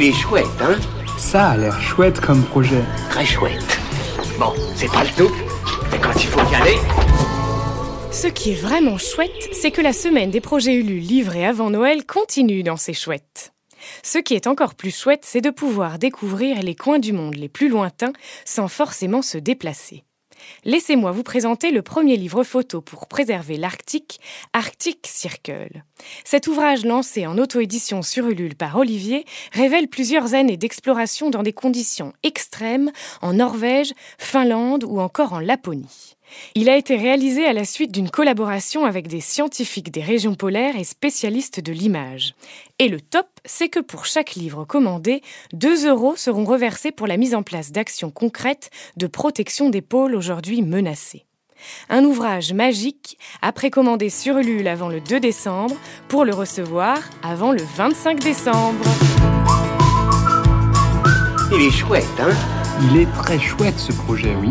Il est chouette, hein Ça a l'air chouette comme projet. Très chouette. Bon, c'est pas le tout, mais quand il faut y aller... Ce qui est vraiment chouette, c'est que la semaine des projets Ulu livrés avant Noël continue dans ces chouettes. Ce qui est encore plus chouette, c'est de pouvoir découvrir les coins du monde les plus lointains sans forcément se déplacer. Laissez-moi vous présenter le premier livre photo pour préserver l'Arctique, Arctic Circle. Cet ouvrage lancé en auto-édition sur Ulule par Olivier révèle plusieurs années d'exploration dans des conditions extrêmes en Norvège, Finlande ou encore en Laponie. Il a été réalisé à la suite d'une collaboration avec des scientifiques des régions polaires et spécialistes de l'image. Et le top, c'est que pour chaque livre commandé, 2 euros seront reversés pour la mise en place d'actions concrètes de protection des pôles aujourd'hui menacés. Un ouvrage magique à précommander sur Ulule avant le 2 décembre pour le recevoir avant le 25 décembre. Il est chouette, hein? Il est très chouette ce projet, oui.